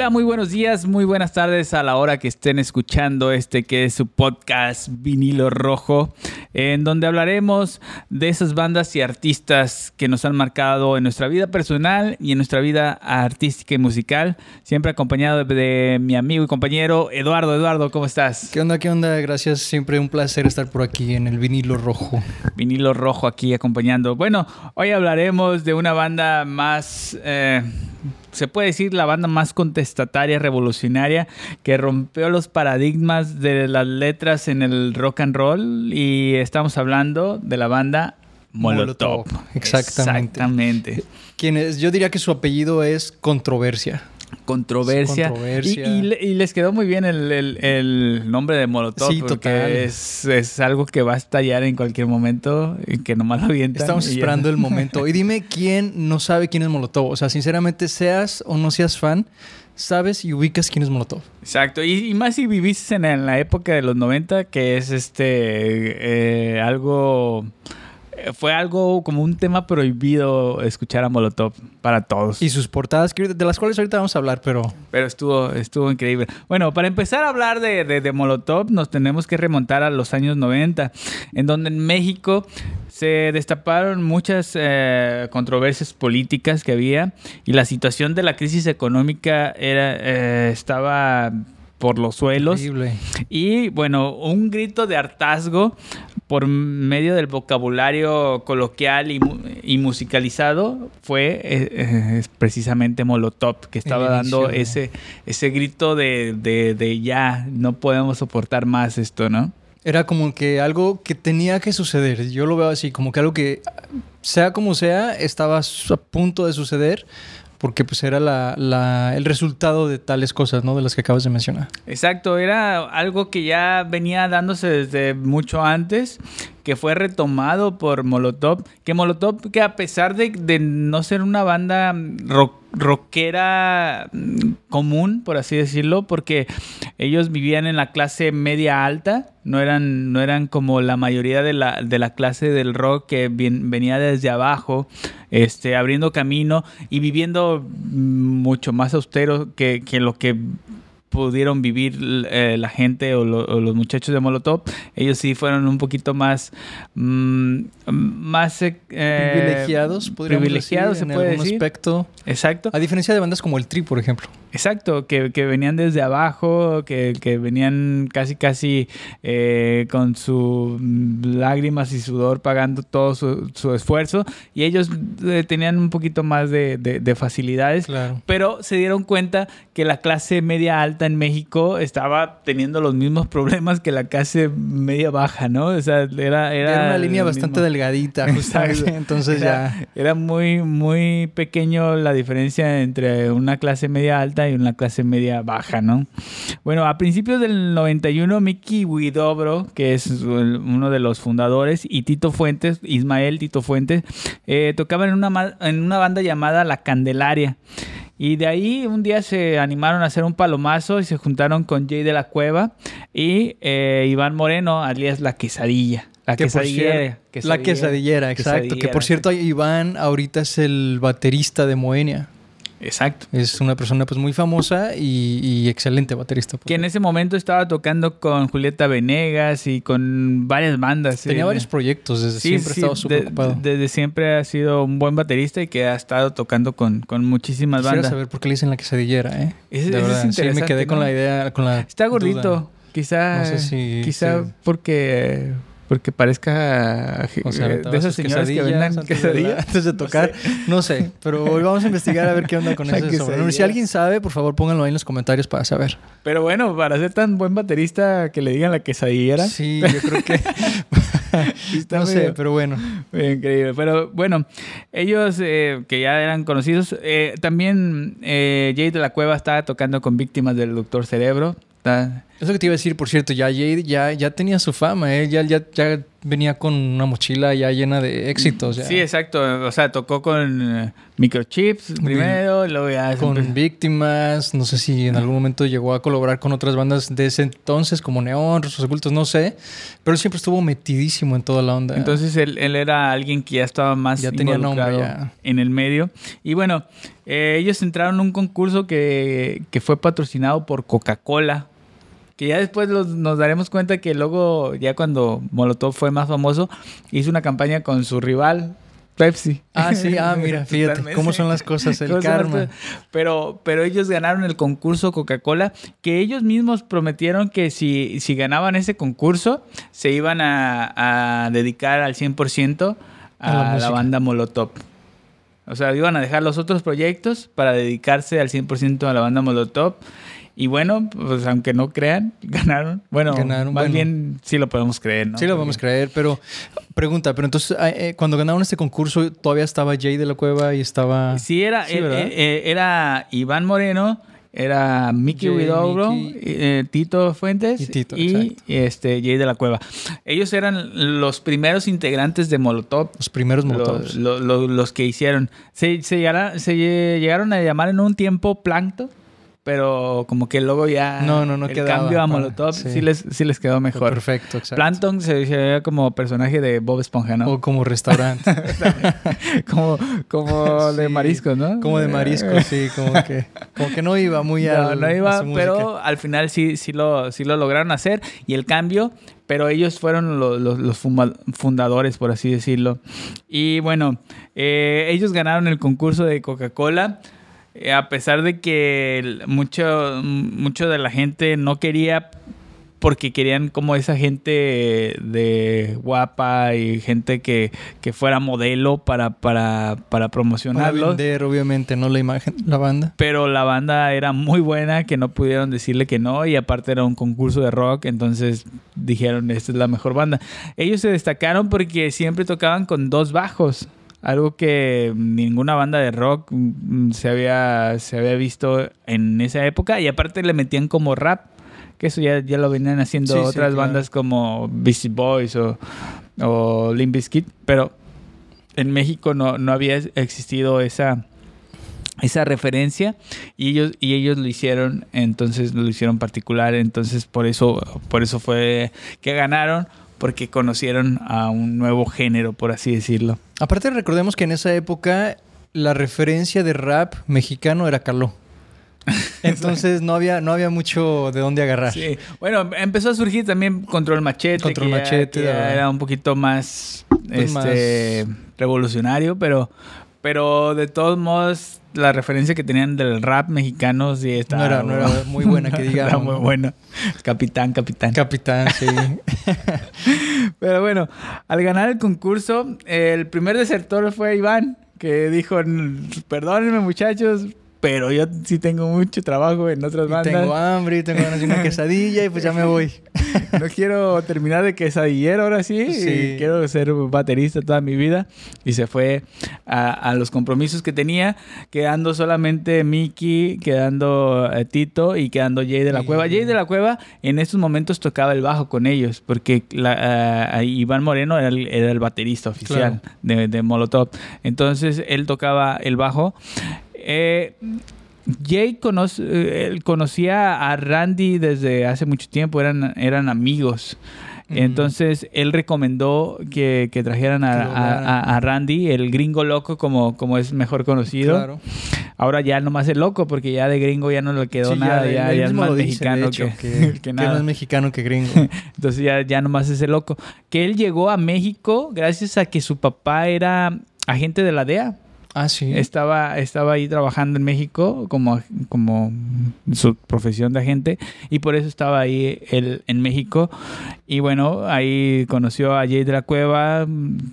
Hola, muy buenos días, muy buenas tardes a la hora que estén escuchando este que es su podcast Vinilo Rojo, en donde hablaremos de esas bandas y artistas que nos han marcado en nuestra vida personal y en nuestra vida artística y musical, siempre acompañado de mi amigo y compañero Eduardo. Eduardo, ¿cómo estás? ¿Qué onda? ¿Qué onda? Gracias, siempre un placer estar por aquí en el Vinilo Rojo. Vinilo Rojo aquí acompañando. Bueno, hoy hablaremos de una banda más... Eh, se puede decir la banda más contestataria, revolucionaria, que rompió los paradigmas de las letras en el rock and roll y estamos hablando de la banda Molotov. Exactamente. Exactamente. Quienes, yo diría que su apellido es Controversia. Controversia. Y, les quedó muy bien el, nombre de Molotov. Sí, porque es, es, algo que va a estallar en cualquier momento y que nomás lo avientan. Estamos esperando el momento. Y dime quién no sabe quién es Molotov. O sea, sinceramente, seas o no seas fan, sabes y ubicas quién es Molotov. Exacto, y, más si viviste en, la época de los 90, que es este eh, algo fue algo como un tema prohibido escuchar a Molotov para todos. Y sus portadas, de las cuales ahorita vamos a hablar, pero... Pero estuvo, estuvo increíble. Bueno, para empezar a hablar de, de, Molotov, nos tenemos que remontar a los años 90, en donde en México se destaparon muchas eh, controversias políticas que había y la situación de la crisis económica era, eh, estaba por los suelos. Y bueno, un grito de hartazgo por medio del vocabulario coloquial y, musicalizado fue eh, eh, precisamente Molotov, que estaba dando ese, ese grito de, de, ya, no podemos soportar más esto, ¿no? Era como que algo que tenía que suceder. Yo lo veo así, como que algo que, sea como sea, estaba a punto de suceder porque pues era la, el resultado de tales cosas, ¿no? De las que acabas de mencionar. Exacto, era algo que ya venía dándose desde mucho antes, que fue retomado por Molotov, que Molotov, que a pesar de, de no ser una banda rock rockera mm, común, por así decirlo, porque ellos vivían en la clase media alta, no eran, no eran como la mayoría de la, de la clase del rock que venía desde abajo, este, abriendo camino y viviendo mucho más austero que, que lo que pudieron vivir eh, la gente o, los muchachos de Molotov, ellos sí fueron un poquito más mm, más eh, privilegiados, privilegiados se puede algún aspecto. Exacto. A diferencia de bandas como el Tri, por ejemplo. Exacto, que, venían desde abajo, que, venían casi casi eh, con sus lágrimas y sudor pagando todo su, esfuerzo y ellos eh, tenían un poquito más de, facilidades, pero se dieron cuenta que la clase media alta en México estaba teniendo los mismos problemas que la clase media baja, ¿no? O sea, era... Era, una línea bastante delgadita, entonces ya... Era muy, muy pequeño la diferencia entre una clase media alta y una clase media baja, ¿no? Bueno, a principios del 91, Mickey Widobro, que es uno de los fundadores, y Tito Fuentes, Ismael Tito Fuentes, eh, tocaban en una, en una banda llamada La Candelaria. Y de ahí un día se animaron a hacer un palomazo y se juntaron con Jay de la Cueva y eh, Iván Moreno, alias La Quesadilla. La quesadillera, La quesadillera, exacto. Que por cierto, Iván ahorita es el baterista de Moenia. Exacto. Es una persona pues muy famosa y, excelente baterista. Que en ese momento estaba tocando con Julieta Venegas y con varias bandas. Tenía varios proyectos, desde siempre ha estado súper ocupado. Desde siempre ha sido un buen baterista y que ha estado tocando con, con muchísimas Quisiera bandas. saber por qué le dicen la quesadilla, ¿eh? Es, de verdad, sí, me quedé con la idea, con la Está gordito. Quizá, no sé si, quizá porque porque parezca de esas señoras que vendan quesadillas antes de tocar. No sé, pero hoy vamos a investigar a ver qué onda con eso. Si alguien sabe, por favor, pónganlo ahí en los comentarios para saber. Pero bueno, para ser tan buen baterista que le digan la quesadillera. Sí, yo creo que no sé, pero bueno. Increíble. Pero bueno, ellos eh, que ya eran conocidos, eh, también eh, Jay de la Cueva estaba tocando con víctimas del Doctor Cerebro. Eso que te iba a decir, por cierto, ya Jade ya, ya tenía su fama, ¿eh? ya, ya, ya venía con una mochila ya llena de éxitos. ya. Sí, exacto. O sea, tocó con eh, microchips primero, luego ya... Con empezó- víctimas, no sé si en algún momento llegó a colaborar con otras bandas de ese entonces, como Neón, Rostros Ocultos, no sé, pero él siempre estuvo metidísimo en toda la onda. Entonces él, él era alguien que ya estaba más Ya tenía nombre, ya. en el medio. Y bueno, eh, ellos entraron en un concurso que, que fue patrocinado por Coca-Cola. Que ya después los- nos daremos cuenta que luego, ya cuando Molotov fue más famoso, hizo una campaña con su rival, Pepsi. Ah, sí, ah, mira, fíjate Totalmente. cómo son las cosas, el ¿Cómo son las karma. Pero, pero ellos ganaron el concurso Coca-Cola, que ellos mismos prometieron que si, si ganaban ese concurso, se iban a, a dedicar al 100% a, A la la, banda Molotov. O sea, iban a dejar los otros proyectos para dedicarse al 100% a la banda Molotov. Y bueno, pues aunque no crean, ganaron. Bueno, Ganaron, más bueno. bien sí lo podemos creer, ¿no? Sí, lo a creer, pero pregunta, pero entonces eh, eh, cuando ganaron este concurso todavía estaba Jay de la Cueva y estaba... Sí, era, Sí, eh, eh, era Iván Moreno, era Mickey Huidobro, eh, Tito Fuentes Y Tito, y exacto. este, Jay de la Cueva. Ellos eran los primeros integrantes de Molotov. Los primeros lo- Molotovs. lo- lo- los que hicieron. Se, se llegaron a llamar en un tiempo Plankton, pero como que luego ya No, no, no el quedaba cambio a Molotov sí. sí. les, sí les quedó mejor. Perfecto, exacto. Plankton se veía como personaje de Bob Esponja, ¿no? O como restaurante. como como de mariscos, ¿no? como de marisco, sí, como que, como que no iba muy No, al- no a iba, su pero al final sí, sí, lo, sí lo lograron hacer. Y el cambio, pero ellos fueron lo- los, los fundadores, por así decirlo. Y bueno, eh, ellos ganaron el concurso de Coca-Cola. Eh, a pesar de que mucho, mucho de la gente no quería porque querían como esa gente de guapa y gente que, que fuera modelo para, para, para Para promocionarlos. vender, obviamente, no la imagen, la banda. Pero la banda era muy buena, que no pudieron decirle que no, y aparte era un concurso de rock, entonces dijeron, esta es la mejor banda. Ellos se destacaron porque siempre tocaban con dos bajos, algo que ninguna banda de rock mm, se había, se había visto en esa época, y aparte le metían como rap, que eso ya, ya lo venían haciendo Sí, sí, otras claro. bandas como Beastie Boys o, o Limp Bizkit, pero en México no, no había existido esa esa referencia. Y ellos y ellos lo hicieron entonces lo hicieron particular. Entonces por eso por eso fue que ganaron porque conocieron a un nuevo género por así decirlo Aparte, recordemos que en esa época la referencia de rap mexicano era Caló. Entonces no había, no había mucho de dónde agarrar. sí bueno empezó a surgir también Control Machete Control que ya- Machete, que ya ¿verdad? era un poquito más Pues este revolucionario pero pero de todos modos la referencia que tenían del rap mexicano sí estaba No era- no era muy buena, que digamos, era muy buena. Capitán capitán. Capitán, sí. Pero bueno, al ganar el concurso, el primer desertor fue Iván, que dijo, perdónenme muchachos, pero yo sí tengo mucho trabajo en otras Y bandas. tengo hambre, y tengo ganas de una quesadilla y pues ya me voy. No quiero terminar de quesadillero ahora sí. Sí. y quiero ser baterista toda mi vida. Y se fue a, a los compromisos que tenía, quedando solamente Mickey, quedando eh, Tito y quedando Jay de la Y- Cueva. Jay de la Cueva en estos momentos tocaba el bajo con ellos, porque la- ah, Iván Moreno era el, era el baterista oficial de, de Molotov. Entonces él tocaba el bajo. Eh, Jay conoce- eh, él conocía a Randy desde hace mucho tiempo, eran, eran amigos. Entonces él recomendó que, que trajeran a, Randy, el gringo loco, como, como es mejor conocido. Claro. Ahora ya nomás el loco, porque ya de gringo ya no le quedó Sí, nada, ya, es más dice, mexicano hecho, que, que, nada. es mexicano que gringo. Entonces ya, ya nomás es el loco. Que él llegó a México gracias a que su papá era agente de la DEA. Ah, sí. Estaba, estaba ahí trabajando en México como, como su profesión de agente y por eso estaba ahí él en México. Y bueno, ahí conoció a Jay de la Cueva,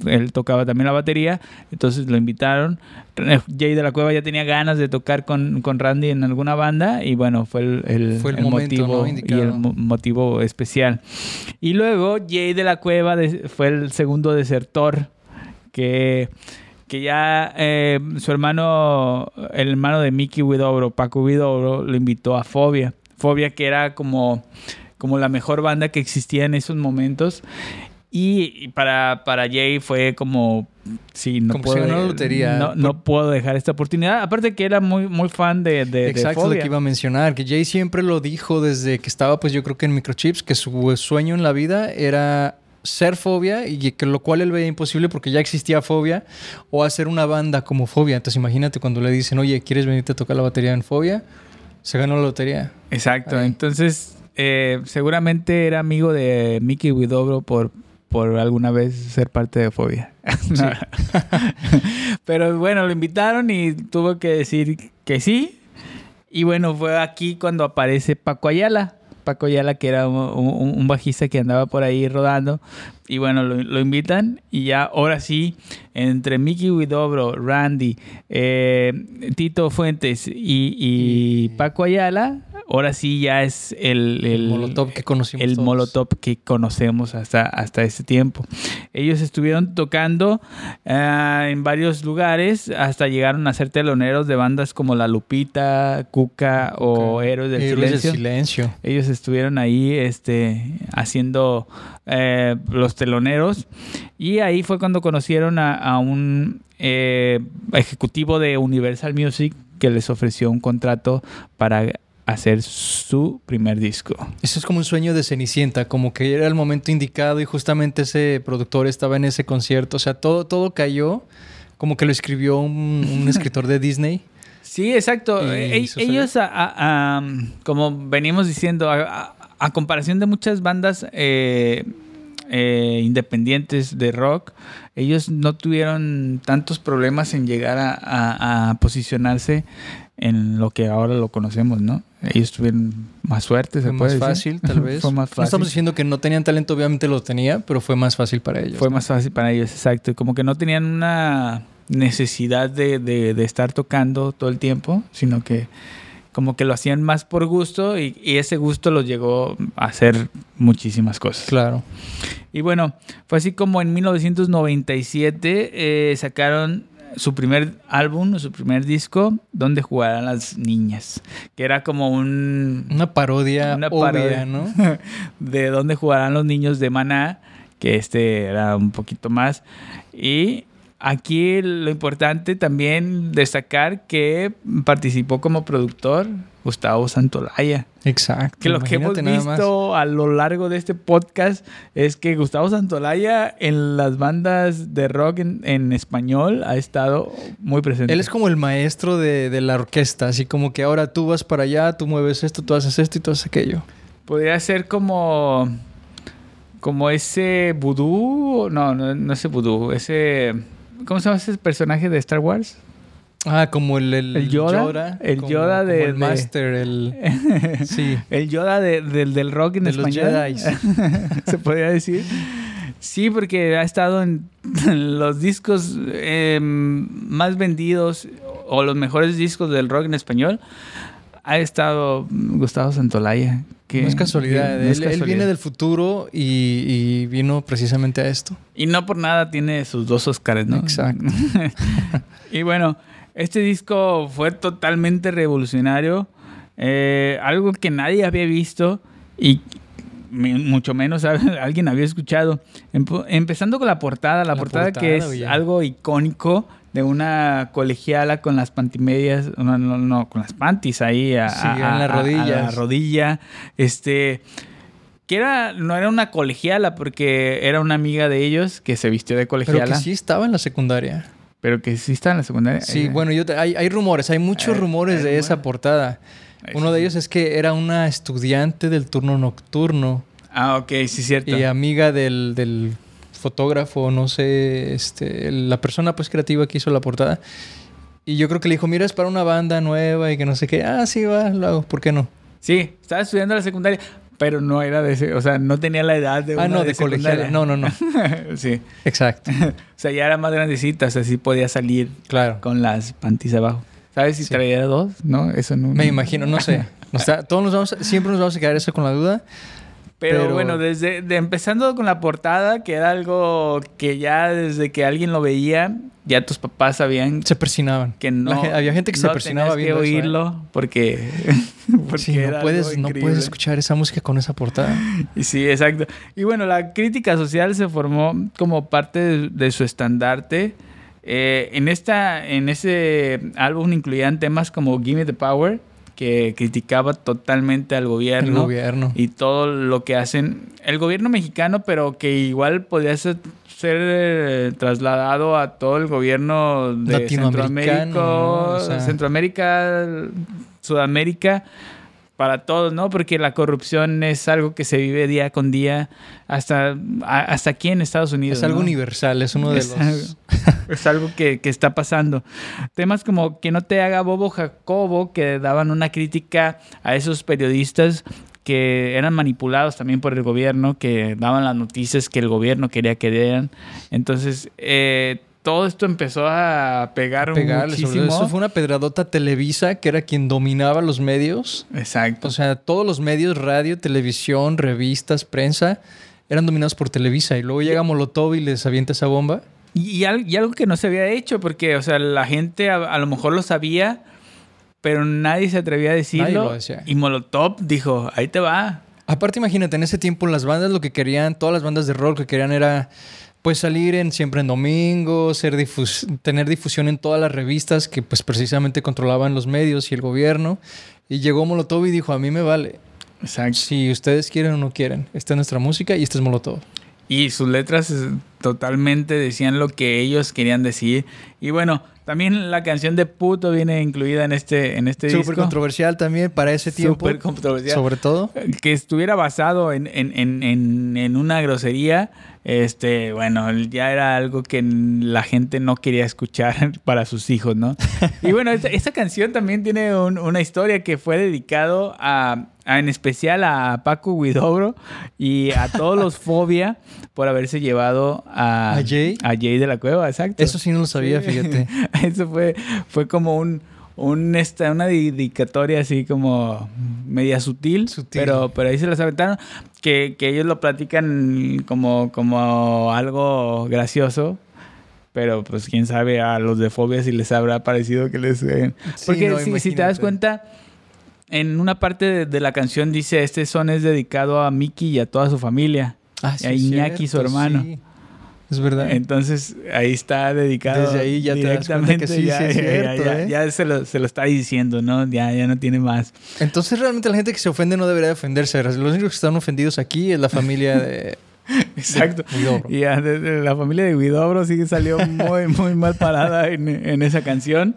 él tocaba también la batería, entonces lo invitaron. Jay de la Cueva ya tenía ganas de tocar con, con Randy en alguna banda y bueno, fue el, el- Fue el el momento, motivo ¿no? y el mo- motivo especial. Y luego Jay de la Cueva de- fue el segundo desertor que, que ya eh, su hermano, el hermano de Mickey Widobro, Paco Widobro, lo invitó a Fobia. Fobia que era como como la mejor banda que existía en esos momentos. Y para, para Jay fue como, sí, no, Como puedo, si la lotería. no, no puedo dejar esta oportunidad. Aparte que era muy, muy fan de, de, de Exacto, lo Fobia. que iba a mencionar, que Jay siempre lo dijo desde que estaba, pues yo creo que en Microchips, que su sueño en la vida era ser fobia y que lo cual él veía imposible porque ya existía fobia o hacer una banda como fobia. Entonces imagínate cuando le dicen, oye, ¿quieres venirte a tocar la batería en fobia? Se ganó la lotería. Exacto, Ahí. entonces eh, seguramente era amigo de Mickey Widobro por, por alguna vez ser parte de Fobia. Pero bueno, lo invitaron y tuvo que decir que sí. Y bueno, fue aquí cuando aparece Paco Ayala. Paco Ayala, que era un, un- un bajista que andaba por ahí rodando. Y bueno, lo, lo invitan. Y ya, ahora sí, entre Mickey Widobro, Randy, eh, Tito Fuentes y, y Y- Paco Ayala, ahora sí ya es el, el, El molotov que conocimos el todos. Molotov que conocemos hasta, hasta este tiempo. Ellos estuvieron tocando ah, en varios lugares hasta llegaron a ser teloneros de bandas como La Lupita, Cuca o Héroes del Héroes del Silencio. silencio. Ellos estuvieron ahí este, haciendo eh, los teloneros y ahí fue cuando conocieron a, a un eh, ejecutivo de Universal Music que les ofreció un contrato para hacer su primer disco. Eso es como un sueño de Cenicienta, como que era el momento indicado y justamente ese productor estaba en ese concierto. O sea, todo, todo cayó como que lo escribió un, un escritor de Disney. Sí, exacto. E- hizo ellos, a- a- a, como venimos diciendo, a, a- a comparación de muchas bandas eh, eh, independientes de rock, ellos no tuvieron tantos problemas en llegar a, a- a posicionarse en lo que ahora lo conocemos, ¿no? Ellos tuvieron más suerte, se Fue puede más decir. fácil, tal vez. fue más No fácil. estamos diciendo que no tenían talento, obviamente lo tenía, pero fue más fácil para ellos. Fue ¿no? más fácil para ellos, exacto. Como que no tenían una necesidad de, de- de estar tocando todo el tiempo, sino que como que lo hacían más por gusto y, y ese gusto los llegó a hacer muchísimas cosas. Claro. Y bueno, fue así como en 1997 eh, sacaron su primer álbum, su primer disco, donde jugarán las niñas, que era como un, Una parodia Una obvia, parodia. ¿no? de dónde jugarán los niños de Maná, que este era un poquito más. Y aquí lo importante también destacar que participó como productor Gustavo Santolaya. Exacto. Que lo que hemos visto a lo largo de este podcast es que Gustavo Santolaya en las bandas de rock en, en español ha estado muy presente. Él es como el maestro de, de la orquesta, así como que ahora tú vas para allá, tú mueves esto, tú haces esto y tú haces aquello. Podría ser como. Como ese vudú. No, no, no ese vudú. Ese. ¿Cómo se llama ese personaje de Star Wars? Ah, como el, el, ¿El Yoda? El como- Yoda como de- el de- master, el... Sí. El Yoda de- del- del rock en De los español. Jedis. se podría decir. Sí, porque ha estado en los discos eh, más vendidos o los mejores discos del rock en español. Ha estado Gustavo Santolaya. Que, no es casualidad. no él, es él casualidad. viene del futuro y, y vino precisamente a esto. Y no por nada tiene sus dos Oscars, ¿no? Exacto. y bueno, este disco fue totalmente revolucionario. eh, algo que nadie había visto y mucho menos alguien había escuchado. Empezando con la portada, la, La portada, que es algo icónico de una colegiala con las pantimedias, no, no, no, con las panties ahí a, Sí, a- en a- las a- a la rodilla. Este, que era, no era una colegiala porque era una amiga de ellos que se vistió de Pero colegiala. que sí estaba en la secundaria. Pero que sí está en la secundaria. Sí, bueno, yo te- hay, hay rumores, hay muchos Hay- rumores hay de esa portada. Uno sí. de ellos es que era una estudiante del turno nocturno Ah, ok, sí, cierto. y amiga del, del fotógrafo, no sé, este, la persona pues creativa que hizo la portada. Y yo creo que le dijo, mira, es para una banda nueva y que no sé qué. Ah, sí, va, lo hago, ¿por qué no? Sí, estaba estudiando la secundaria, pero no era de ese, o sea, no tenía la edad de ah, una no, de, colegial. secundaria. No, no, no. sí. Exacto. O sea, ya era más grandecita, o sea, sí podía salir Claro. con las panties abajo. ¿Sabes si Sí. traía dos? No, eso no. Me imagino, no sé. O sea, todos nos vamos, siempre nos vamos a quedar eso con la duda. Pero, Pero- bueno, desde de, empezando con la portada, que era algo que ya desde que alguien lo veía, ya tus papás sabían Se persinaban. que no. La había gente que se no persinaba tenías que eso, ¿eh? oírlo porque porque Sí, no puedes, no puedes escuchar esa música con esa portada. Sí, exacto. Y bueno, la crítica social se formó como parte de, de su estandarte. Eh, en, esta, en ese álbum incluían temas como Gimme the Power, que criticaba totalmente al gobierno, gobierno. y todo lo que hacen el gobierno mexicano, pero que igual podía ser, ser, eh, trasladado a todo el gobierno de Centroamérica, ¿no? O sea- Centroamérica, Sudamérica, para todos, ¿no? Porque la corrupción es algo que se vive día con día, hasta, hasta aquí en Estados Unidos. Es algo ¿no? universal, es uno de Es los... algo- es algo que, que está pasando. Temas como que no te haga bobo Jacobo, que daban una crítica a esos periodistas que eran manipulados también por el gobierno, que daban las noticias que el gobierno quería que dieran. Entonces, eh, todo esto empezó a pegar pegarle sobre muchísimo. eso fue una pedradota Televisa que era quien dominaba los medios Exacto. o sea todos los medios radio televisión revistas prensa eran dominados por Televisa y luego llega Molotov y les avienta esa bomba Y, y al- y algo que no se había hecho, porque, o sea, la gente a, a lo mejor lo sabía, pero nadie se atrevía a decirlo. Y Molotov dijo, ahí te va. Aparte, imagínate, en ese tiempo las bandas lo que querían, todas las bandas de rock lo que querían era pues salir en siempre en domingo, ser difus- tener difusión en todas las revistas que pues precisamente controlaban los medios y el gobierno. Y llegó Molotov y dijo, a mí me vale. Exacto. Si ustedes quieren o no quieren, esta es nuestra música y este es Molotov. Y sus letras totalmente decían lo que ellos querían decir. Y bueno, también la canción de Puto viene incluida en este, en este Súper disco. controversial también para ese tiempo. Súper controversial. Sobre todo. que estuviera basado en, en, en, en, en una grosería, este, bueno, ya era algo que la gente no quería escuchar para sus hijos, ¿no? Y bueno, esta, esta canción también tiene un- una historia que fue dedicado a, a- en especial a Paco Guidobro y a todos los Fobia por haberse llevado a, ¿A Jay? a Jay de la Cueva, exacto. Eso sí no lo sabía, Sí. fíjate. Eso fue, fue como un, un esta, una dedicatoria así como media sutil, Sutil. Pero, pero ahí se las aventaron. Que, que ellos lo platican como, como algo gracioso. Pero pues quién sabe a los de fobia si les habrá parecido que les... eh, Sí, Porque no, si, si te das cuenta, en una parte de, de la canción dice, este son es dedicado a Mickey y a toda su familia. Ah, a Iñaki, su hermano. sí. Es verdad. Entonces ahí está dedicado. Desde ahí ya te das que sí, sí es cierto, ya, ¿eh? ya se, lo, se lo está diciendo, ¿no? Ya, ya no tiene más. Entonces realmente la gente que se ofende no debería de ofenderse. Los únicos que están ofendidos aquí es la familia de... Exacto. Y ya, de- de la familia de Guidobro sí que salió muy, muy mal parada en, en esa canción.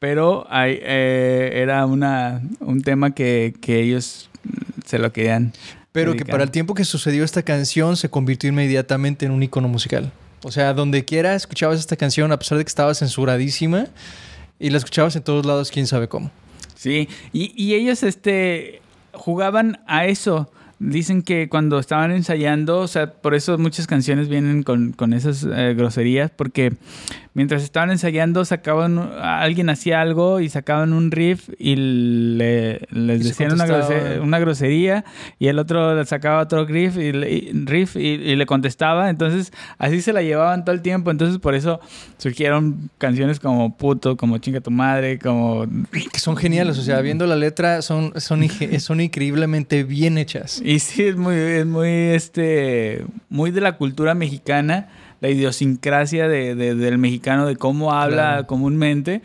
Pero hay, eh, era una, un tema que, que ellos se lo querían. Pero que para el tiempo que sucedió esta canción se convirtió inmediatamente en un icono musical. O sea, donde quiera escuchabas esta canción, a pesar de que estaba censuradísima, y la escuchabas en todos lados, quién sabe cómo. Sí, y, y ellos este, jugaban a eso. Dicen que cuando estaban ensayando, o sea, por eso muchas canciones vienen con, con esas eh, groserías, porque mientras estaban ensayando, sacaban, alguien hacía algo y sacaban un riff y le, les Y decían una, contestaba. grose- una grosería y el otro le sacaba otro riff y, le- y- riff y, y le contestaba. Entonces, así se la llevaban todo el tiempo. Entonces, por eso surgieron canciones como Puto, como Chinga tu madre, como Que son geniales, o sea, viendo la letra, son, son, son increíblemente bien hechas. Y sí, es muy, es muy, este, muy de la cultura mexicana, la idiosincrasia de, de- del mexicano, de cómo habla Claro. comúnmente.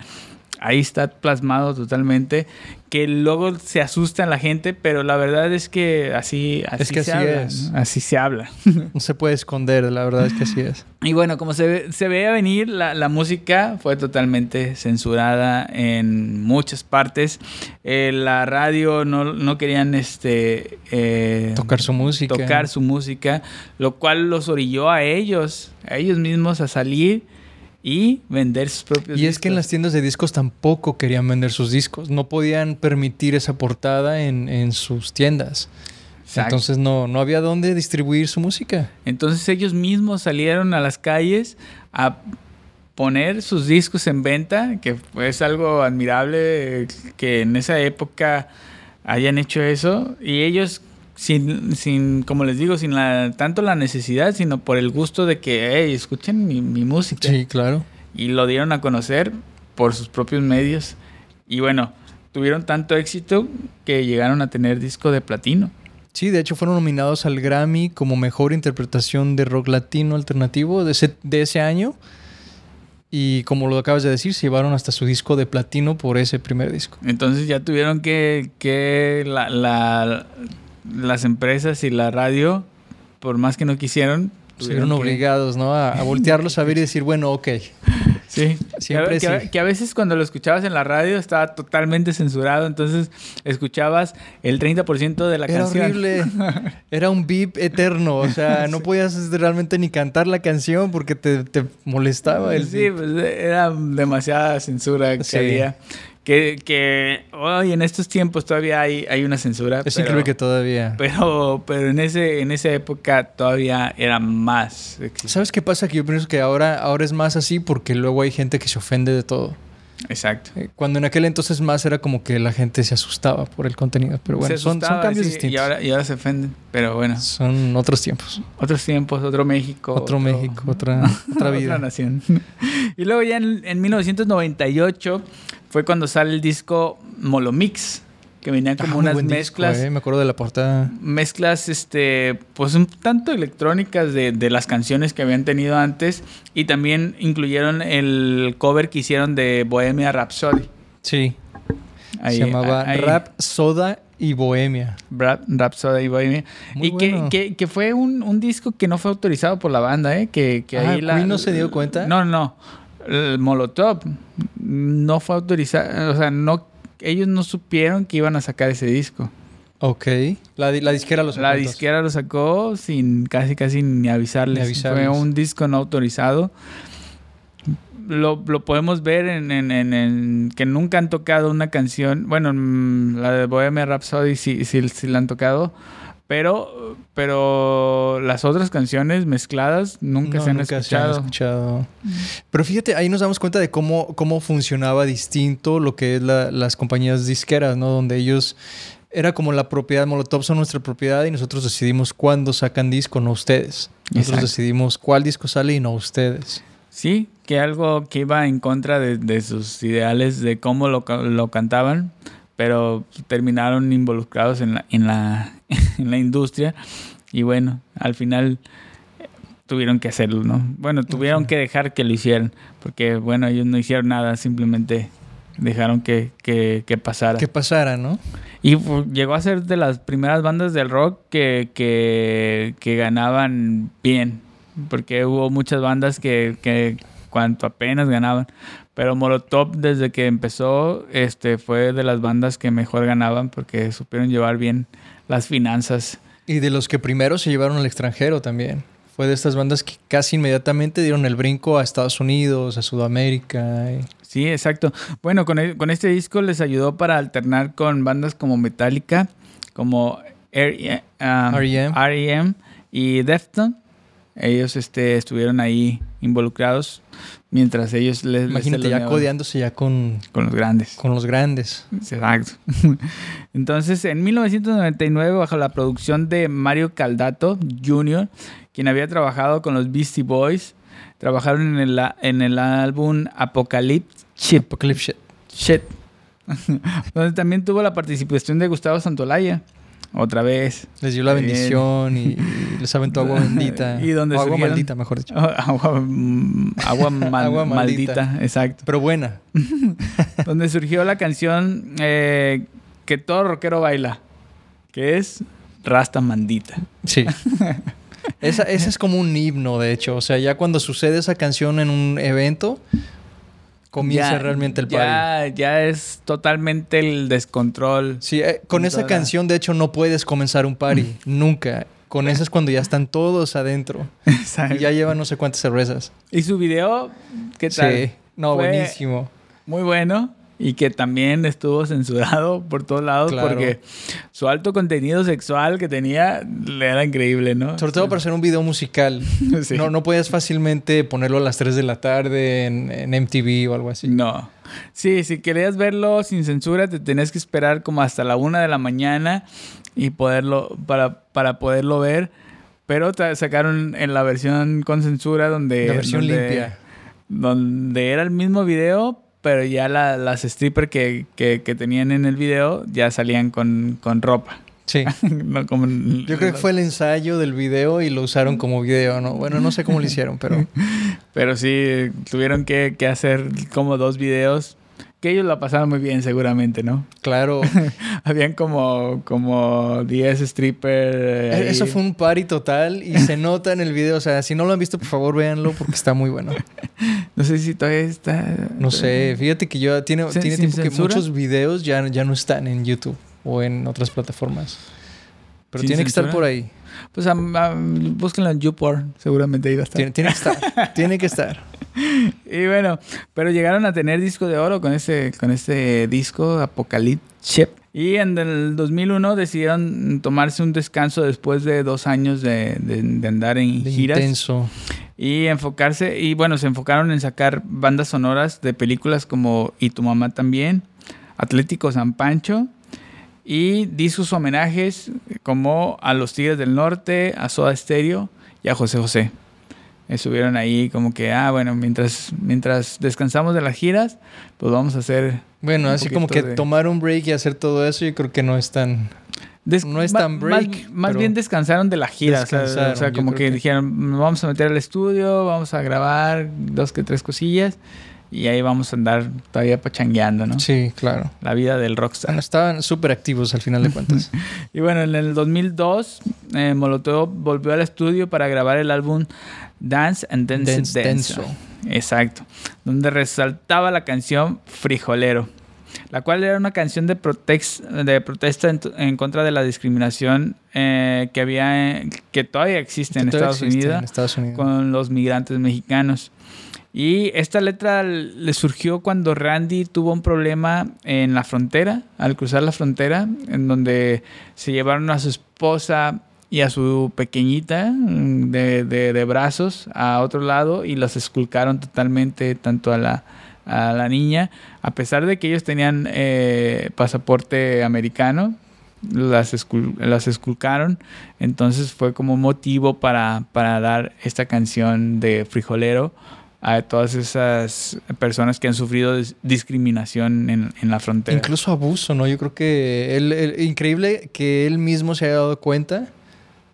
Ahí está plasmado totalmente. Que luego se asusta la gente, pero la verdad es que así, así Es que se así habla. es. ¿no? Así se habla. No se puede esconder, la verdad es que así es. Y bueno, como se, ve- se veía venir, la, la música fue totalmente censurada en muchas partes. Eh, la radio no, no querían este, eh, Tocar su música. tocar su música, lo cual los orilló a ellos, a ellos mismos a salir y vender sus propios Y es que en las discos. tiendas de discos tampoco querían vender sus discos. No podían permitir esa portada en, en sus tiendas. Exacto. Entonces no, no había dónde distribuir su música. Entonces ellos mismos salieron a las calles a poner sus discos en venta, que es algo admirable que en esa época hayan hecho eso. Y ellos, sin, sin como les digo, sin la, tanto la necesidad, sino por el gusto de que, hey, escuchen mi, mi música. Sí, claro. y lo dieron a conocer por sus propios medios. Y bueno, tuvieron tanto éxito que llegaron a tener disco de platino. Sí, de hecho fueron nominados al Grammy como mejor interpretación de rock latino alternativo de ese, de ese año. Y como lo acabas de decir, se llevaron hasta su disco de platino por ese primer disco. Entonces ya tuvieron que, que la- la- las empresas y la radio, por más que no quisieron, Se vieron tuvieron que- obligados, ¿no? A, a voltearlos a ver y decir, bueno, ok. Sí, Siempre que, sí. que a veces cuando lo escuchabas en la radio estaba totalmente censurado, entonces escuchabas el 30% de la Era canción. horrible. Era un beep eterno. O sea, no podías realmente ni cantar la canción porque te, te molestaba el Sí, beep. pues era demasiada censura que Sí. había. Que, que hoy en estos tiempos todavía hay, hay una censura. Es pero, increíble que todavía. Pero, pero en, ese, en esa época todavía era más. ¿Sabes qué pasa? Que yo pienso que ahora, ahora es más así porque luego hay gente que se ofende de todo. Exacto. Eh, Cuando en aquel entonces más era como que la gente se asustaba por el contenido. Pero bueno, son, cambios sí, distintos. Y ahora, y ahora se ofenden. Pero bueno, Son otros tiempos. otros tiempos, otro México. Otro, México, otra, otra vida. nación. y luego ya en, en 1998 fue cuando sale el disco Molomix, que venía como Ah, unas disco, mezclas. eh, Me acuerdo de la portada. mezclas, este, pues un tanto electrónicas de, de las canciones que habían tenido antes y también incluyeron el cover que hicieron de Bohemia Rhapsody. Sí. Ahí- se llamaba ahí- Rap, Soda y Bohemia. Rap, Rhapsody y Bohemia. Muy y que, bueno. que, que fue un, un disco que no fue autorizado por la banda, ¿eh? Que, que Ah, ahí la, ¿Queen no se dio cuenta? No, no. El Molotov no fue autorizado. O sea, no, ellos no supieron que iban a sacar ese disco. Ok. La, la disquera los La disquera lo sacó sin casi casi ni avisarles. Ni avisarles. Fue un disco no autorizado. Lo, lo podemos ver en, en- en- en que nunca han tocado una canción. Bueno, mm, la de Bohemia Rhapsody sí, sí, sí la han tocado. Pero, pero las otras canciones mezcladas nunca No, se han nunca escuchado. escuchado. Pero fíjate, ahí nos damos cuenta de cómo, cómo funcionaba distinto lo que es la- las compañías disqueras, ¿no? Donde ellos... Era como la propiedad, Molotov son nuestra propiedad y nosotros decidimos cuándo sacan disco, no ustedes. Nosotros Exacto. decidimos cuál disco sale y no ustedes. Sí, que algo que iba en contra de, de sus ideales de cómo lo, lo cantaban, pero terminaron involucrados en la, en la, en la industria y bueno, al final eh, tuvieron que hacerlo, ¿no? Bueno, tuvieron que dejar que lo hicieran, porque bueno, ellos no hicieron nada, simplemente dejaron que, que, que pasara. Que pasara, ¿no? Y llegó a ser de las primeras bandas del rock que, que, que ganaban bien. Porque hubo muchas bandas que, que cuanto apenas ganaban. Pero Molotov desde que empezó este, fue de las bandas que mejor ganaban porque supieron llevar bien las finanzas. Y de los que primero se llevaron al extranjero también. Fue de estas bandas que casi inmediatamente dieron el brinco a Estados Unidos, a Sudamérica. y- Sí, exacto. Bueno, con, e- con este disco les ayudó para alternar con bandas como Metallica, como R- um, R.E.M.. R.E.M. y Deftones. Ellos este, estuvieron ahí involucrados mientras ellos les... les Imagínate ya codeándose ya con, Con los grandes. con los grandes. Exacto. Entonces, en 1999, bajo la producción de Mario Caldato Jr., quien había trabajado con los Beastie Boys, trabajaron en el, en el álbum Apocalypse Chip. Apocalypse Shit. Shit. Donde también tuvo la participación de Gustavo Santolaya. Otra vez. Les dio la bendición y, y les aventó agua bendita. Y donde O agua maldita, mejor dicho. Agua, mm, agua mal- Agua maldita. maldita. Exacto. Pero buena. donde surgió la canción eh, que todo rockero baila, que es Rasta Mandita. Sí. Esa, ese es como un himno, de hecho. O sea, ya cuando sucede esa canción en un evento, comienza Ya- realmente el party. ya, ya es totalmente el descontrol. Sí, eh, con esa Toda- canción, de hecho, no puedes comenzar un party. Nunca. Con esa es cuando ya están todos adentro. Y ya llevan no sé cuántas cervezas. Y su video, ¿qué tal? Sí. No, Fue buenísimo. Muy bueno. Y que también estuvo censurado por todos lados Claro. porque su alto contenido sexual que tenía le era increíble, ¿no? Sobre todo para hacer un video musical. Sí. No, no puedes fácilmente ponerlo a las 3 de la tarde en, en MTV o algo así. No. Sí, si querías verlo sin censura, te tenías que esperar como hasta la una de la mañana y poderlo, para, para poderlo ver. Pero sacaron en la versión con censura donde... La versión donde- limpia. Donde era el mismo video, pero ya la- las strippers que, que, que tenían en el video ya salían con, con ropa. Sí. No como en- Yo creo que fue el ensayo del video y lo usaron como video, ¿no? Bueno, no sé cómo lo hicieron, pero Pero sí, tuvieron que, que hacer como dos videos. Que ellos la pasaron muy bien seguramente, ¿no? claro. Habían como, como 10 strippers. eh, ahí. E-, Eso fue un party total y se nota en el video. O sea, si no lo han visto, por favor, véanlo porque está muy bueno. No sé si todavía está... No sé, fíjate que yo tiene, ¿Sin- tiene sin tiempo que censura? muchos videos ya, ya no están en YouTube o en otras plataformas. Pero ¿Sin tiene que estar censura? por ahí. Pues am- am- búsquenlo en YouPorn, seguramente ahí va a estar. Tiene, tiene que estar. tiene que estar. Y bueno, pero llegaron a tener disco de oro con este, con este disco, Apocalypse. Y en el 2001 decidieron tomarse un descanso después de dos años de, de- de andar en De giras. intenso. Y enfocarse, y bueno, se enfocaron en sacar bandas sonoras de películas como Y tu mamá también, Atlético San Pancho, y discos homenajes como a los Tigres del Norte, a Soda Stereo y a José José. Estuvieron ahí como que, ah, bueno, mientras, mientras descansamos de las giras, pues vamos a hacer... Bueno, así como que de- tomar un break y hacer todo eso, yo creo que no es tan. des- No es tan break, Más, más bien descansaron de la gira. o sea, o sea, como que, que- dijeron, "Nos vamos a meter al estudio, vamos a grabar dos que tres cosillas y ahí vamos a andar todavía pachangueando, ¿no? Sí, claro. La vida del Bueno, rockstar. estaban súper activos al final de cuentas. Y bueno, en el 2002, eh, Molotov volvió al estudio para grabar el álbum Dance and Dance. Denso. Exacto. Donde resaltaba la canción Frijolero. La cual era una canción de, protex- de protesta en, en contra de la discriminación eh, que había, que todavía existe en Que todavía Estados existe Unidos En Estados Unidos. con los migrantes mexicanos. Y esta letra le surgió cuando Randy tuvo un problema en la frontera, al cruzar la frontera, en donde se llevaron a su esposa y a su pequeñita mm, de, de- brazos a otro lado y los esculcaron totalmente, tanto a la, a la niña, a pesar de que ellos tenían eh, pasaporte americano, las, escul- las esculcaron. Entonces fue como motivo para, para dar esta canción de Frijolero a todas esas personas que han sufrido dis- discriminación en, en la frontera. Incluso abuso, ¿no? Yo creo que él, él- increíble que él mismo se haya dado cuenta,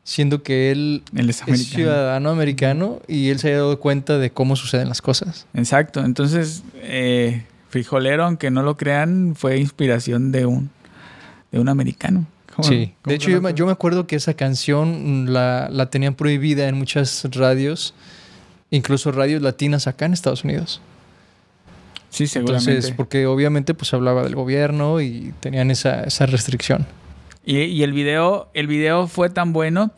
siendo que él Él es ciudadano americano y él se haya dado cuenta de cómo suceden las cosas. Exacto. Entonces, eh, Frijolero, aunque no lo crean, fue inspiración de un, de un americano. ¿Cómo- Sí. De hecho, yo me, yo me acuerdo que esa canción la, la tenían prohibida en muchas radios, incluso radios latinas acá en Estados Unidos. Sí, seguramente. Entonces, porque obviamente pues hablaba del gobierno y tenían esa, esa restricción. Y, y el video, el video fue tan bueno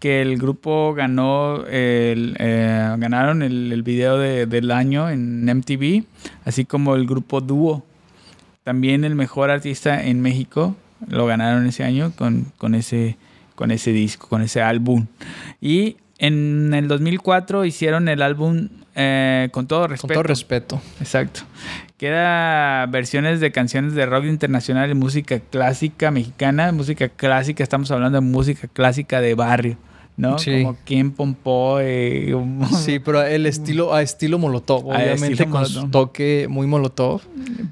que el grupo ganó el, eh, ganaron el, el video de- del año en MTV, así como el grupo Dúo. También el mejor artista en México lo ganaron ese año con, con ese, con ese disco, con ese álbum. Y en el 2004 hicieron el álbum eh, Con todo respeto. Con todo respeto. Exacto. Queda versiones de canciones de rock internacional y música clásica mexicana. Música clásica, estamos hablando de música clásica de barrio, ¿no? Sí. Como Quién Pompó. eh, un- Sí, pero el estilo, a estilo molotov, obviamente estilo con Molotov. su toque muy molotov.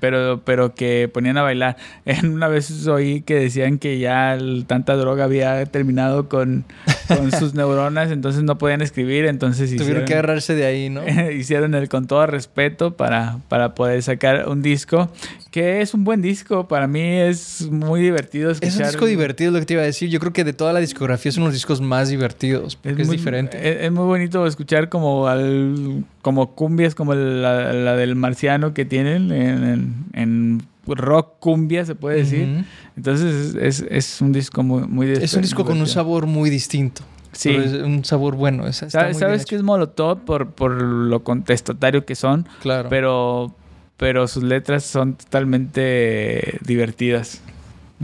pero, pero que ponían a bailar. Una vez oí que decían que ya el- tanta droga había terminado con, con sus neuronas, entonces no podían escribir, entonces Tuvieron hicieron, que agarrarse de ahí, ¿no? hicieron el con todo respeto para, para poder sacar un disco que es un buen disco. Para mí es muy divertido escuchar. Es un disco divertido, lo que te iba a decir. Yo creo que de toda la discografía es uno de los discos más divertidos, porque es, muy, diferente. Es, es muy bonito escuchar como al, como cumbias como la, la del marciano que tienen en, en- en rock cumbia se puede decir. Entonces es, es- un disco muy, muy Es un disco con un sabor muy distinto. Sí. Pero es un sabor bueno. está ¿Sabes, sabes que es Molotov por, por lo contestatario que son? Claro. Pero, pero sus letras son totalmente divertidas.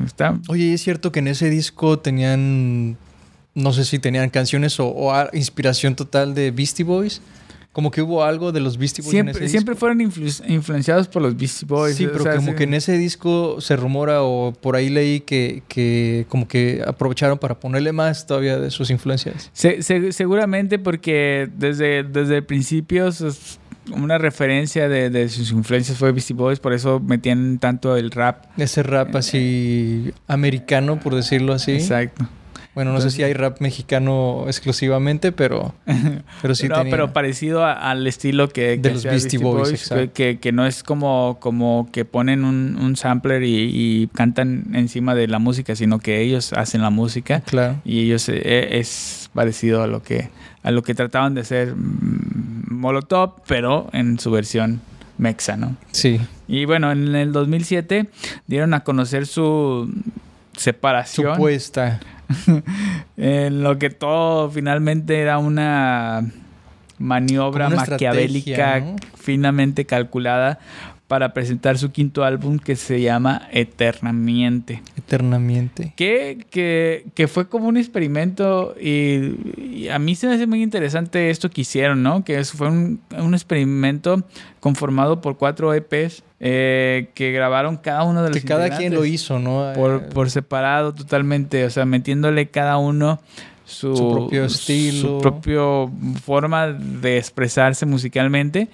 ¿Está? Oye, ¿y es cierto que en ese disco tenían, no sé si tenían canciones o, o inspiración total de Beastie Boys? Como que hubo algo de los Beastie Boys en Siempre, ese siempre disco. fueron influ- influenciados por los Beastie Boys. Sí, o pero sea, como sí. que en ese disco se rumora o por ahí leí que, que como que aprovecharon para ponerle más todavía de sus influencias. Se- se- seguramente porque desde, desde el principio una referencia de, de sus influencias fue Beastie Boys, por eso metían tanto el rap. Ese rap así americano, por decirlo así. Exacto. Bueno, no sé si hay rap mexicano exclusivamente, pero, pero sí no, tenía. pero parecido a- al estilo que, De que los hacía Beastie Boys, que, que- que no es como, como que ponen un, un sampler y, y cantan encima de la música, sino que ellos hacen la música Claro. y ellos eh, es parecido a lo que a lo que trataban de hacer mm, Molotov, pero en su versión mexa, ¿no? Sí. Y bueno, en el 2007 dieron a conocer su separación. Supuesta. En lo que todo finalmente era una maniobra una maquiavélica finamente calculada para presentar su quinto álbum que se llama Eternamente. Eternamente. Que, que, que fue como un experimento y, y a mí se me hace muy interesante esto que hicieron, ¿no? Que fue un, un experimento conformado por cuatro EPs eh, que grabaron cada uno de los Que cada quien lo hizo, ¿no? por, Eh, por separado totalmente, o sea, metiéndole cada uno su, Su propio estilo. su propio forma de expresarse musicalmente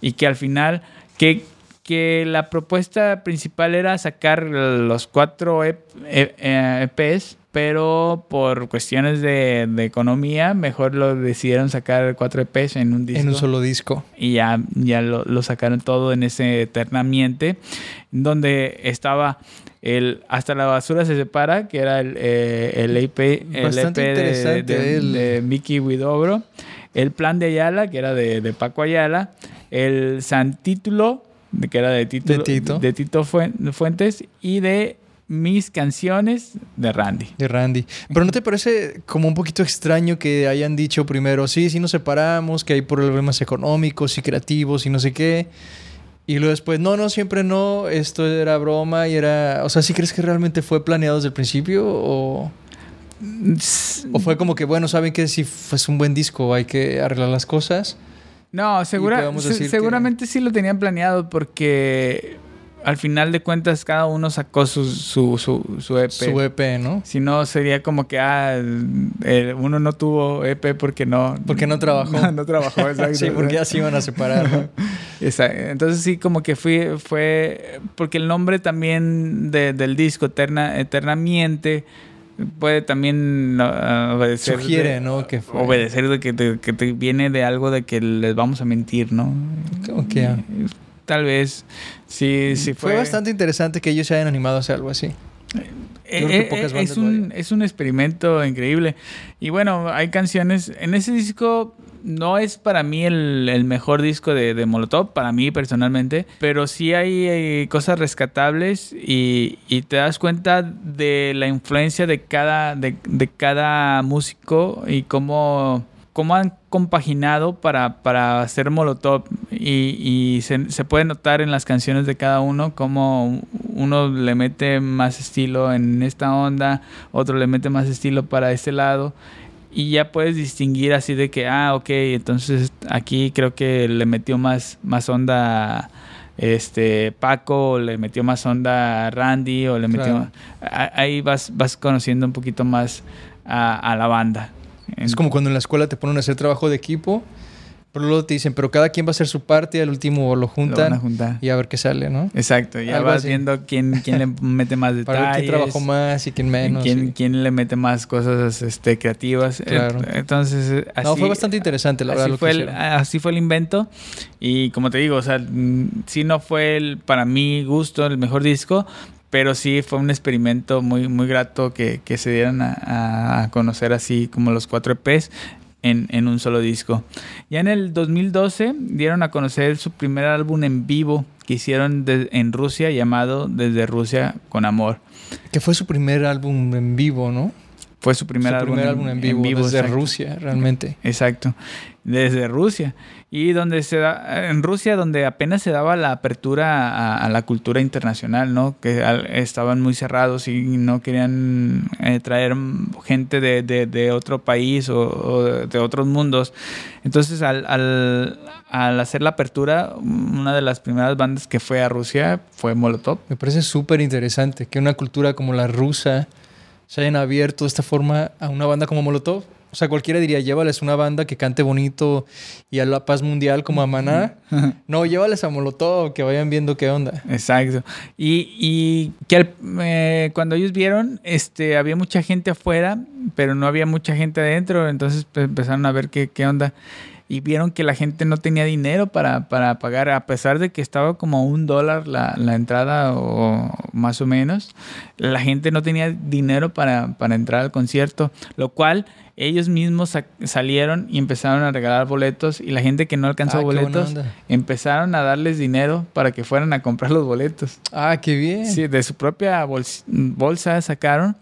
y que al final que, que la propuesta principal era sacar los cuatro EP, eh, eh, EPs pero por cuestiones de, de economía mejor lo decidieron sacar cuatro EPs en un disco en un solo disco. y ya, ya lo, lo sacaron todo en ese eternamente, donde estaba el Hasta la basura se separa, que era el, eh, el EP, el EP de, de, el- de Mickey Widobro, el Plan de Ayala, que era de, de Paco Ayala, el San Título, de- que era de Tito, De Tito. de Tito Fuen- Fuentes, y de Mis Canciones de Randy. De Randy. Pero ¿no te parece como un poquito extraño que hayan dicho primero, sí, sí nos separamos, que hay problemas económicos y creativos y no sé qué? Y luego después, no, no, siempre no, esto era broma y era... O sea, ¿sí crees que realmente fue planeado desde el principio o, o fue como que, bueno, saben que si fue un buen disco, hay que arreglar las cosas? No, segura- podemos se- decir que- seguramente sí lo tenían planeado porque al final de cuentas cada uno sacó su, su, su, su EP. Su EP, ¿no? Si no, sería como que ah, el- uno no tuvo EP porque no... Porque no trabajó. No, no trabajó, exacto. Sí, porque ya se iban a separar, ¿no? Esa- Entonces sí, como que fui, fue... Porque el nombre también de- del disco, Eterna, Eternamente, puede también ah, obedecer... Sugiere, de- ¿no? Que fue- Obedecer de que te, que te viene de algo de que les vamos a mentir, ¿no? Ah. Tal vez sí, sí fue, fue... bastante interesante que ellos se hayan animado a hacer algo así. Eh, eh, eh, es, un, es un experimento increíble. Y bueno, hay canciones. En ese disco no es para mí el, el mejor disco de, de Molotov, para mí personalmente, pero sí hay, cosas rescatables y, y te das cuenta de la influencia de cada, de, de cada músico y cómo, cómo han compaginado para, para hacer Molotov. Y, y se, se puede notar en las canciones de cada uno cómo uno le mete más estilo en esta onda, otro le mete más estilo para este lado y ya puedes distinguir así de que, ah, ok, entonces aquí creo que le metió más, más onda este Paco, o le metió más onda Randy, o le metió... Claro. Ahí vas, vas conociendo un poquito más a, a la banda. Es como cuando en la escuela te ponen a hacer trabajo de equipo, pero luego te dicen, pero cada quien va a hacer su parte y al último lo Lo van juntan a y a ver qué sale, ¿no? Exacto, ya Algo vas así. viendo quién, quién le mete más detalles. Para ver quién trabajó más y quién menos. quién, y- quién le mete más cosas este, creativas. Claro. Eh, Entonces, eh, así, no, fue bastante interesante, la verdad. así, Lo que fue el, hicieron. así fue el invento. Y como te digo, o sea, mm, sí no fue el, para mi gusto el mejor disco, pero sí fue un experimento muy, muy grato que, que se dieran a- a conocer así como los cuatro EPs. En, en un solo disco. Ya en el 2012 dieron a conocer su primer álbum en vivo que hicieron de- en Rusia llamado Desde Rusia con Amor. Que fue su primer álbum en vivo, ¿no? Fue su primer, su álbum, primer álbum en vivo, desde exacto. Rusia, realmente. Exacto, desde Rusia. Y donde se da, en Rusia, donde apenas se daba la apertura a, la cultura internacional, ¿no? Que estaban muy cerrados y no querían eh, traer gente de, otro país o, de otros mundos. Entonces, al- al hacer la apertura, una de las primeras bandas que fue a Rusia fue Molotov. Me parece súper interesante que una cultura como la rusa se hayan abierto de esta forma a una banda como Molotov. O sea, cualquiera diría, llévales una banda que cante bonito y a la paz mundial como a Maná. no, llévales a Molotov, que vayan viendo qué onda. Exacto. Y, y que al- eh, cuando ellos vieron, este, había mucha gente afuera, pero no había mucha gente adentro, entonces pues, empezaron a ver qué, qué onda. Y vieron que la gente no tenía dinero para, para pagar, a pesar de que estaba como un dólar la, la entrada o más o menos, la gente no tenía dinero para, para entrar al concierto, lo cual ellos mismos sa- salieron y empezaron a regalar boletos y la gente que no alcanzó Ah, boletos empezaron a darles dinero para que fueran a comprar los boletos. Ah, qué bien. Sí, de su propia bols- bolsa sacaron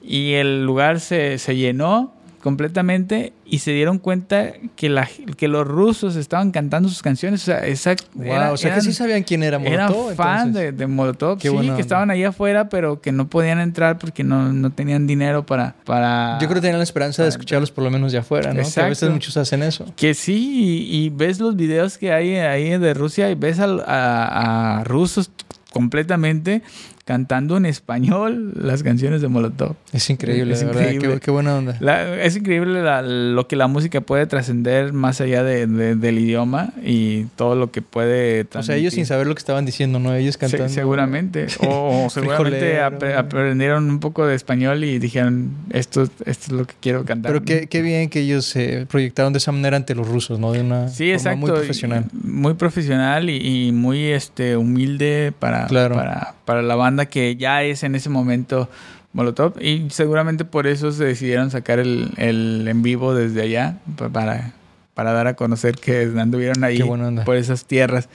y el lugar se, se llenó completamente y se dieron cuenta que, la, que los rusos estaban cantando sus canciones. O sea, esa, Wow, era- o sea eran- que sí sabían quién era eran Molotov. fan entonces. de, de Molotov, Qué sí, que onda. estaban ahí afuera, pero que no podían entrar porque no, no tenían dinero para, para... Yo creo que tenían la esperanza de escucharlos por lo menos de afuera, ¿no? Que a veces muchos hacen eso. Que sí, y, y ves los videos que hay ahí de Rusia y ves a, a rusos completamente cantando en español las canciones de Molotov. Es increíble, Es verdad. increíble. Qué, qué buena onda. La- es increíble la- lo que la música puede trascender más allá de- de- del idioma y todo lo que puede O sea, ellos sin transmitir. saber lo que estaban diciendo, ¿no? Ellos Se- cantando. seguramente. O, o seguramente aprendieron un poco de español y dijeron, esto, esto es lo que quiero cantar. Pero qué, qué bien que ellos se proyectaron de esa manera ante los rusos, ¿no? De una Sí, forma exacto. muy profesional. Muy profesional y, y muy este, humilde para, Claro. para, para la banda que ya es en ese momento Molotov. Y seguramente por eso se decidieron sacar el, el en vivo desde allá pa- para, para dar a conocer que anduvieron ahí por esas tierras.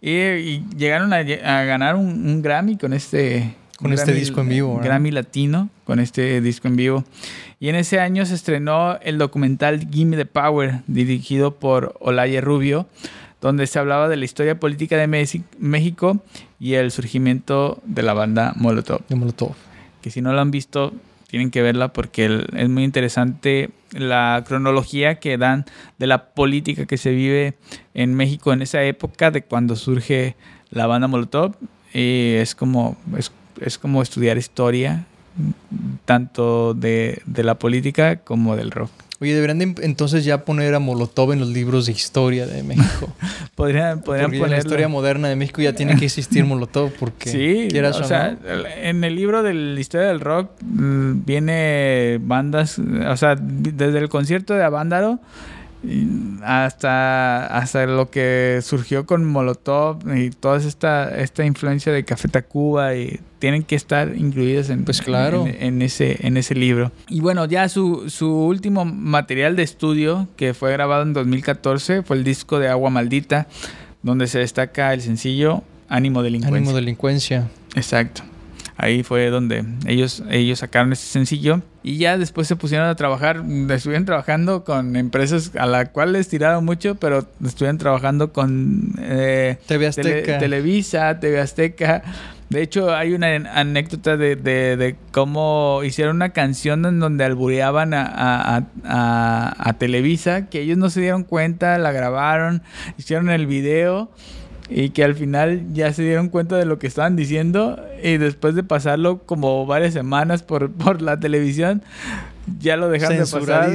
Y, y llegaron a, a ganar un, un Grammy con este... Con este Grammy- disco en vivo, ¿verdad? Grammy latino con este disco en vivo. Y en ese año se estrenó el documental Gimme the Power, dirigido por Olaya Rubio, donde se hablaba de la historia política de México y el surgimiento de la banda Molotov. De Molotov. Que si no la han visto, tienen que verla porque es muy interesante la cronología que dan de la política que se vive en México en esa época de cuando surge la banda Molotov. Y es como, es, es como estudiar historia, tanto de, de la política como del rock. Oye, deberían de, entonces ya poner a Molotov en los libros de historia de México. Podrían, podrían porque en la historia moderna de México ya tiene que existir Molotov porque Sí, o o sea, en el libro de la historia del rock mm, viene bandas, o sea, desde el concierto de Avándaro hasta, hasta lo que surgió con Molotov y toda esta, esta influencia de Café Tacuba y tienen que estar incluidas en, Pues claro. en, en ese, en ese libro. Y bueno, ya su, su último material de estudio, que fue grabado en 2014, fue el disco de Agua Maldita, donde se destca el sencillo Ánimo Delincuencia. Ánimo delincuencia. Exacto. Ahí fue donde ellos, ellos sacaron ese sencillo y ya después se pusieron a trabajar, estuvieron trabajando con empresas a las cuales les tiraron mucho, pero estuvieron trabajando con eh, TV Tele- Azteca. Televisa, TV Azteca. De hecho, hay una an- anécdota de, de- de cómo hicieron una canción en donde albureaban a- a- a- a Televisa, que ellos no se dieron cuenta, la grabaron, hicieron el video y que al final ya se dieron cuenta de lo que estaban diciendo y después de pasarlo como varias semanas por, por la televisión, ya lo dejaron de pasar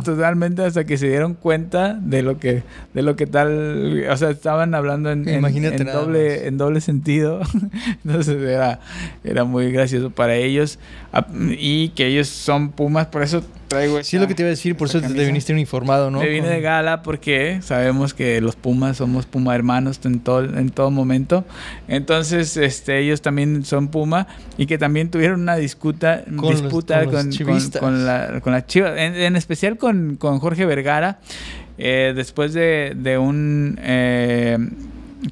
totalmente hasta que se dieron cuenta de lo que de lo que tal o sea estaban hablando en, en- en doble en doble sentido. Entonces era era muy gracioso para ellos. Ah, y que ellos son pumas por eso traigo Sí, es lo que te iba a decir, por eso te viniste uniformado, ¿no? me vine de gala porque sabemos que los Pumas somos Puma hermanos en todo, en todo momento. Entonces, este, ellos también son Puma y que también tuvieron una disputa, Con los- disputa con los con, con, chivistas. con la, con la Chivas, en, en especial con, con Jorge Vergara, eh, después de, de un eh,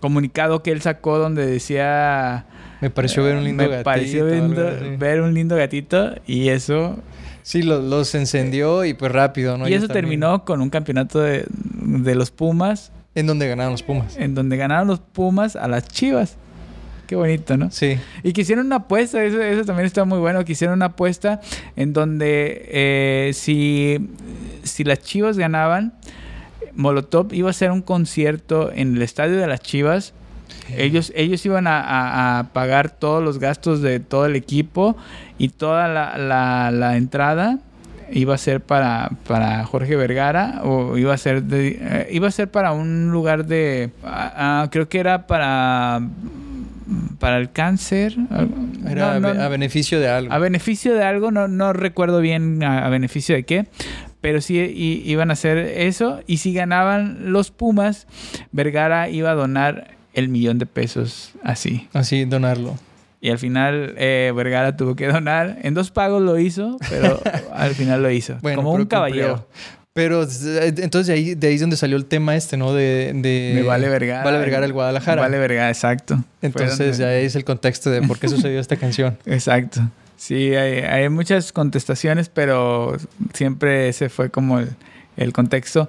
comunicado que él sacó donde decía... Me pareció ver un lindo me gatito. pareció lindo- así. ver un lindo gatito y eso Sí, lo- los encendió y pues rápido, ¿no? y eso terminó con un campeonato de, de los Pumas En donde ganaron los Pumas. en donde ganaron los Pumas a las Chivas. Qué bonito, ¿no? Sí. Y que hicieron una apuesta, eso, eso también está muy bueno, que hicieron una apuesta en donde eh, si, si las Chivas ganaban, Molotov iba a hacer un concierto en el estadio de las Chivas. Ellos, ellos iban a, a- a pagar todos los gastos de todo el equipo y toda la, la- la entrada iba a ser para, para Jorge Vergara o iba a ser de- eh, iba a ser para un lugar de ah, creo que era para para el cáncer Era no, a be- no, a beneficio de algo. a beneficio de algo no, no recuerdo bien a, a beneficio de qué pero sí i- iban a hacer eso y si ganaban los Pumas Vergara iba a donar el millón de pesos así Así, donarlo. y al final eh, Vergara tuvo que donar. En dos pagos lo hizo, pero al final lo hizo. Bueno, como un caballero. Pero entonces de ahí, de ahí es donde salió el tema este, ¿no? De, de, Me vale Vergara. Vale Vergara el Guadalajara. Vale Vergara, exacto. Entonces ya ahí es el contexto de por qué sucedió esta canción. Exacto. Sí, hay, hay muchas contestaciones, pero siempre ese fue como el, el contexto.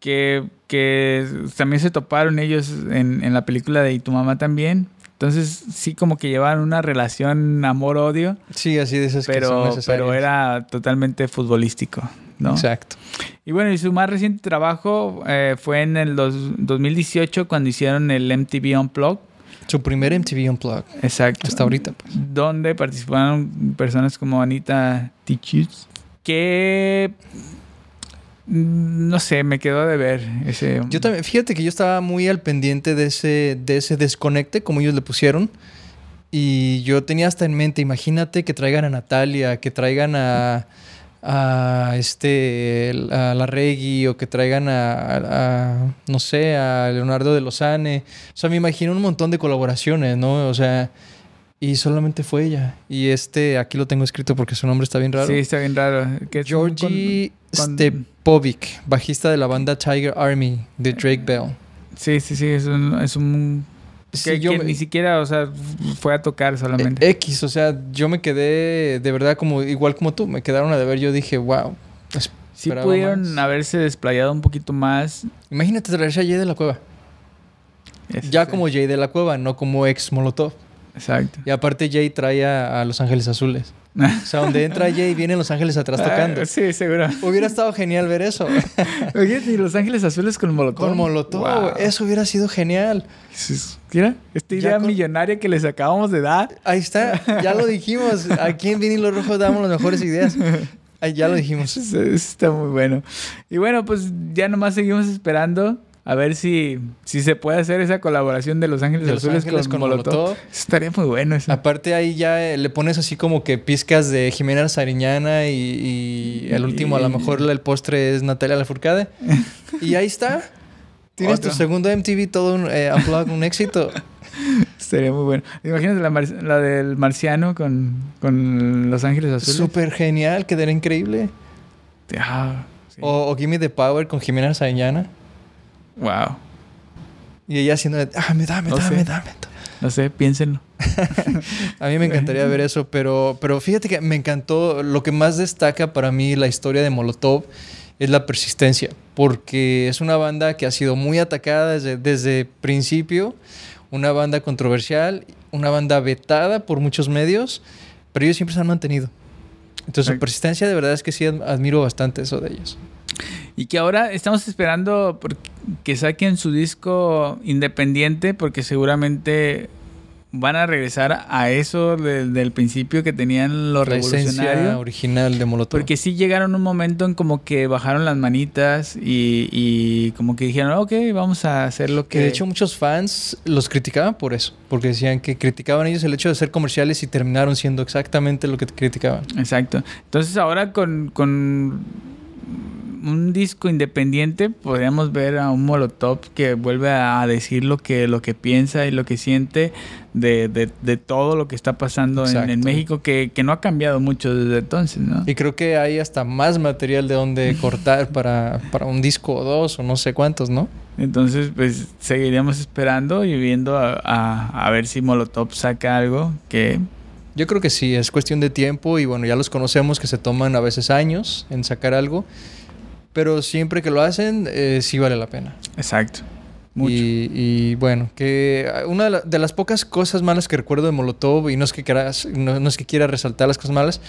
Que, que también se toparon ellos en, en la película de Y tu mamá también. Entonces sí como que llevaban una relación amor-odio, Sí, así de esas que son pero, necesarias. pero era totalmente futbolístico, ¿no? Exacto. Y bueno, y su más reciente trabajo eh, fue en el dos- 2018 cuando hicieron el MTV Unplugged. Su primer MTV Unplugged. Exacto. Hasta ahorita, pues. Donde participaron personas como Anita Tichus. Que... mm, No sé, me quedó de ver ese... Yo también, fíjate que yo estaba muy al pendiente de ese, de ese desconecte, como ellos le pusieron. Y yo tenía hasta en mente, imagínate que traigan a Natalia, que traigan a, a este, a la Reggie, o que traigan a, a- a, no sé, a Leonardo de Lozane. O sea, me imagino un montón de colaboraciones, ¿no? O sea, y solamente fue ella. Y este, aquí lo tengo escrito porque su nombre está bien raro. Sí, está bien raro. Que Georgie con- con- Stepovic, bajista de la banda Tiger Army de Drake Bell. Sí, sí, sí, es un... Es un Sí, que, yo que me- ni siquiera, o sea, fue a tocar solamente. Eh, X, o sea, yo me quedé de verdad como igual como tú, me quedaron a deber, yo dije, wow. sí pudieron más. haberse desplayado un poquito más. Imagínate traerse a Jay de la Cueva. Eso Ya sí. como Jay de la Cueva, no como ex Molotov. Exacto. Y aparte Jay trae a, a Los Ángeles Azules. O sea, donde entra Jay vienen Los Ángeles atrás tocando. Ah, sí, seguro. Hubiera estado genial ver eso. Oye, y Los Ángeles Azules con Molotov. Con Molotov, Wow. eso hubiera sido genial. Mira, esta idea con- millonaria que les acabamos de dar. Ahí está, ya lo dijimos. Aquí en Vinilo Rojo damos las mejores ideas. Ahí ya lo dijimos. Está muy bueno. Y bueno, pues ya nomás seguimos esperando a ver si, si se puede hacer esa colaboración de Los Ángeles De Los Azules Ángeles con, con Molotov. Molotov. Estaría muy bueno eso. Aparte ahí ya eh, le pones así como que pizcas de Jimena Sariñana y, y el último a lo mejor el postre es Natalia Lafourcade. y ahí está. Tienes Otro. tu segundo MTV, todo un eh, un éxito. Estaría muy bueno. Imagínate la, mar- la del marciano con, con Los Ángeles Azules. Súper genial, quedaría increíble. Ah, sí. O, o Gimme the Power con Jimena Sariñana. Wow. Y ella haciendo, ah, me dame, No dame, sé. dame. No sé, piénsenlo. A mí me encantaría ver eso, pero, pero fíjate que me encantó, lo que más destaca para mí la historia de Molotov es la persistencia, porque es una banda que ha sido muy atacada desde, desde principio, una banda controversial, una banda vetada por muchos medios, pero ellos siempre se han mantenido. Entonces su persistencia de verdad es que sí ad- admiro bastante eso de ellos. Y que ahora estamos esperando que saquen su disco independiente porque seguramente van a regresar a eso de- del principio que tenían los La revolucionarios. original de Molotov. Porque sí llegaron un momento en como que bajaron las manitas y, y como que dijeron, ok, vamos a hacer lo que... Que de hecho muchos fans los criticaban por eso, porque decían que criticaban ellos el hecho de ser comerciales y terminaron siendo exactamente lo que criticaban. Exacto. Entonces ahora con, con un disco independiente podríamos ver a un Molotov que vuelve a decir lo que, lo que piensa y lo que siente de, de- de todo lo que está pasando en. México, que, que no ha cambiado mucho desde entonces, ¿no? Y creo que hay hasta más material de donde cortar para, para un disco o dos o no sé cuántos, ¿no? Entonces, pues seguiríamos esperando y viendo a, a- a ver si Molotov saca algo que... Yo creo que sí, es cuestión de tiempo y bueno, ya los conocemos que se toman a veces años en sacar algo, pero siempre que lo hacen, eh, sí vale la pena. Exacto. Mucho. Y, y, bueno, que una de, la- de las pocas cosas malas que recuerdo de Molotov, y no es que quieras, no, no es que quiera resaltar las cosas malas,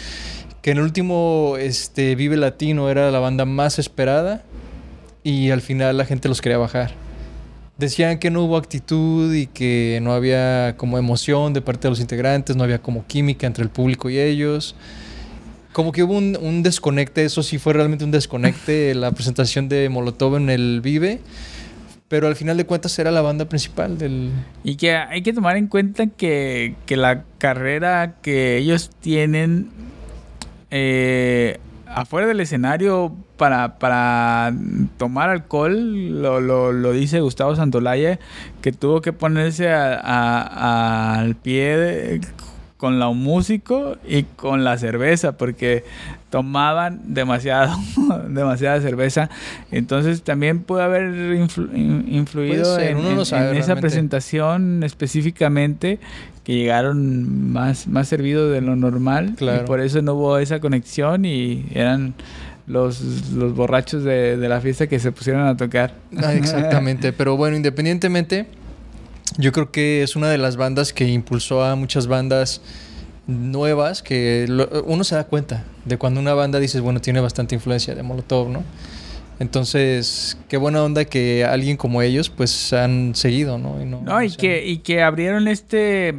que en el último este, Vive Latino era la banda más esperada y al final la gente los quería bajar. Decían que no hubo actitud y que no había como emoción de parte de los integrantes, no había como química entre el público y ellos. Como que hubo un, un desconecte, eso sí fue realmente un desconecte, la presentación de Molotov en el Vive. Pero al final de cuentas era la banda principal del... Y que hay que tomar en cuenta que, que la carrera que ellos tienen eh, afuera del escenario para, para tomar alcohol, lo, lo, lo dice Gustavo Santolaya, que tuvo que ponerse a- a- al pie de- con la músico y con la cerveza, porque tomaban demasiado, demasiada cerveza. Entonces también puede haber influ- in- influido Puede en, no esa realmente. presentación específicamente que llegaron más, más servidos de lo normal Claro. y por eso no hubo esa conexión y eran los, los borrachos de, de la fiesta que se pusieron a tocar. Ah, exactamente, pero bueno, independientemente, yo creo que es una de las bandas que impulsó a muchas bandas nuevas que lo- uno se da cuenta de cuando una banda dices, bueno, tiene bastante influencia de Molotov, ¿no? Entonces, qué buena onda que alguien como ellos pues han seguido, ¿no? no, No, y o sea, que, y que abrieron este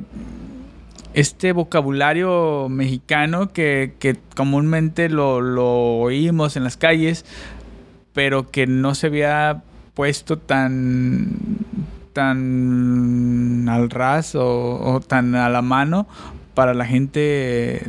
este vocabulario mexicano que, que comúnmente lo, lo oímos en las calles, pero que no se había puesto tan tan al ras o, o tan a la mano para la gente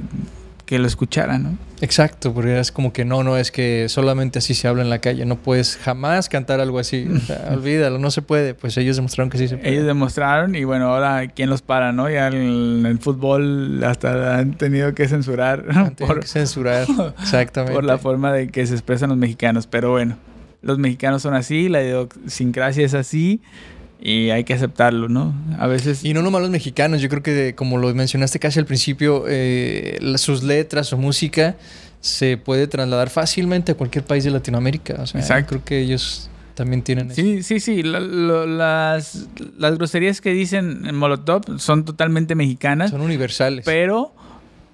que lo escuchara, ¿no? Exacto, porque es como que no, no es que solamente así se habla en la calle, no puedes jamás cantar algo así, o sea, olvídalo, no se puede, pues ellos demostraron que sí se puede. Ellos demostraron y bueno, ahora quién los para, ¿no? Ya en el fútbol hasta han tenido que censurar Han tenido por, que censurar, exactamente. por la forma de que se expresan los mexicanos. Pero bueno, los mexicanos son así, la idiosincrasia es así y hay que aceptarlo, ¿no? A veces... Y no nomás los mexicanos, yo creo que como lo mencionaste casi al principio, eh, sus letras, su música se puede trasladar fácilmente a cualquier país de Latinoamérica. O sea, Exacto. creo que ellos también tienen eso. Sí, sí, sí. la- las, las groserías que dicen en Molotov son totalmente mexicanas, Son universales. pero,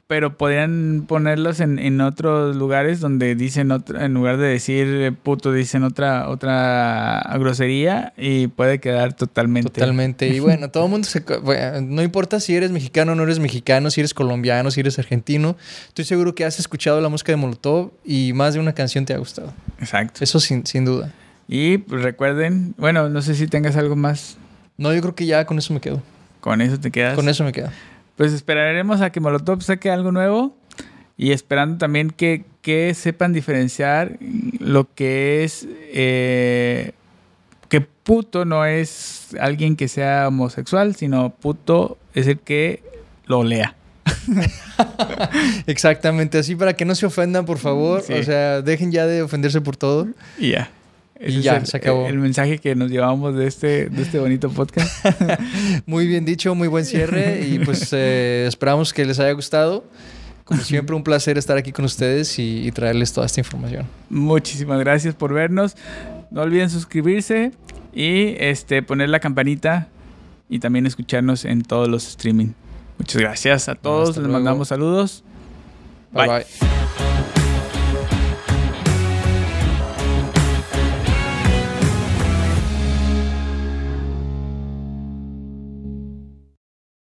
pero podrían ponerlas en, en otros lugares donde dicen otra, en lugar de decir eh, puto, dicen otra, otra grosería y puede quedar totalmente. Totalmente. Y bueno, todo el mundo se... bueno, no importa si eres mexicano o no eres mexicano, si eres colombiano, si eres argentino. Estoy seguro que has escuchado la música de Molotov y más de una canción te ha gustado. Exacto. Eso sin, sin duda. Y pues, recuerden, bueno, no sé si tengas algo más. No, yo creo que ya con eso me quedo. Con eso te quedas. Con eso me quedo. Pues esperaremos a que Molotov saque algo nuevo y esperando también que, que sepan diferenciar lo que es eh, que puto no es alguien que sea homosexual, sino puto es el que lo lea. Exactamente, así para que no se ofendan, por favor. Sí. O sea, dejen ya de ofenderse por todo. Y ya. Y es ya, el, se acabó. El mensaje que nos llevamos de este, de este bonito podcast. Muy bien dicho, muy buen cierre y pues eh, esperamos que les haya gustado. Como siempre, un placer estar aquí con ustedes y, y traerles toda esta información. Muchísimas gracias por vernos. No olviden suscribirse y este poner la campanita y también escucharnos en todos los streaming. Muchas gracias a todos. Les mandamos saludos. bye. Bye. bye.